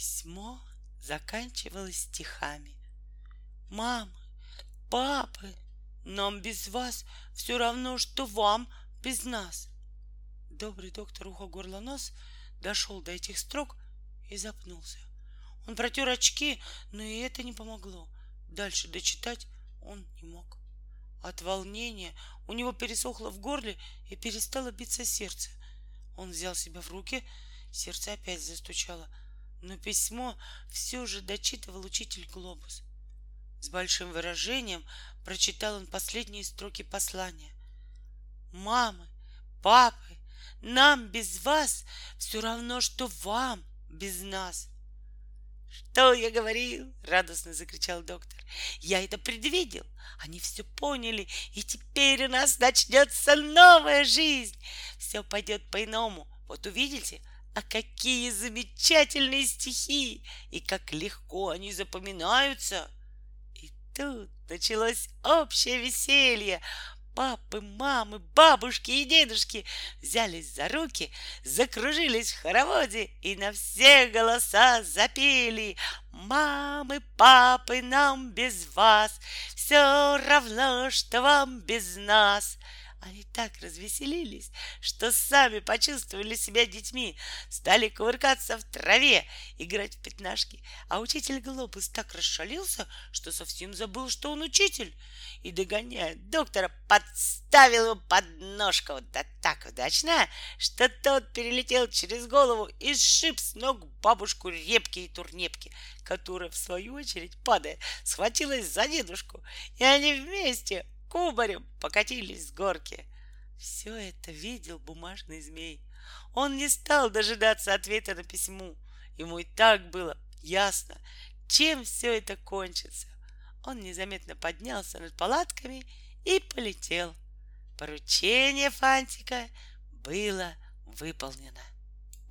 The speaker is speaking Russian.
Письмо заканчивалось стихами. «Мамы, папы, нам без вас все равно, что вам без нас». Добрый доктор ухо горло нос дошел до этих строк и запнулся. Он протер очки, но и это не помогло. Дальше дочитать он не мог. От волнения у него пересохло в горле и перестало биться сердце. Он взял себя в руки, сердце опять застучало, но письмо все же дочитывал учитель Глобус. С большим выражением прочитал он последние строки послания. «Мамы, папы, нам без вас все равно, что вам без нас. Что я говорил? Радостно закричал доктор. Я это предвидел. Они все поняли, и теперь у нас начнется новая жизнь. Все пойдет по-иному. Вот увидите, а какие замечательные стихи, и как легко они запоминаются. И тут началось общее веселье папы, мамы, бабушки и дедушки взялись за руки, закружились в хороводе и на все голоса запели «Мамы, папы, нам без вас, все равно, что вам без нас». Они так развеселились, что сами почувствовали себя детьми, стали кувыркаться в траве, играть в пятнашки. А учитель Глобус так расшалился, что совсем забыл, что он учитель. И, догоняя доктора, подставил его под ножку, да так удачно, что тот перелетел через голову и сшиб с ног бабушку репки и турнепки, которая, в свою очередь, падая, схватилась за дедушку, и они вместе кубарем покатились с горки. Все это видел бумажный змей. Он не стал дожидаться ответа на письмо. Ему и так было ясно, чем все это кончится. Он незаметно поднялся над палатками и полетел. Поручение Фантика было выполнено.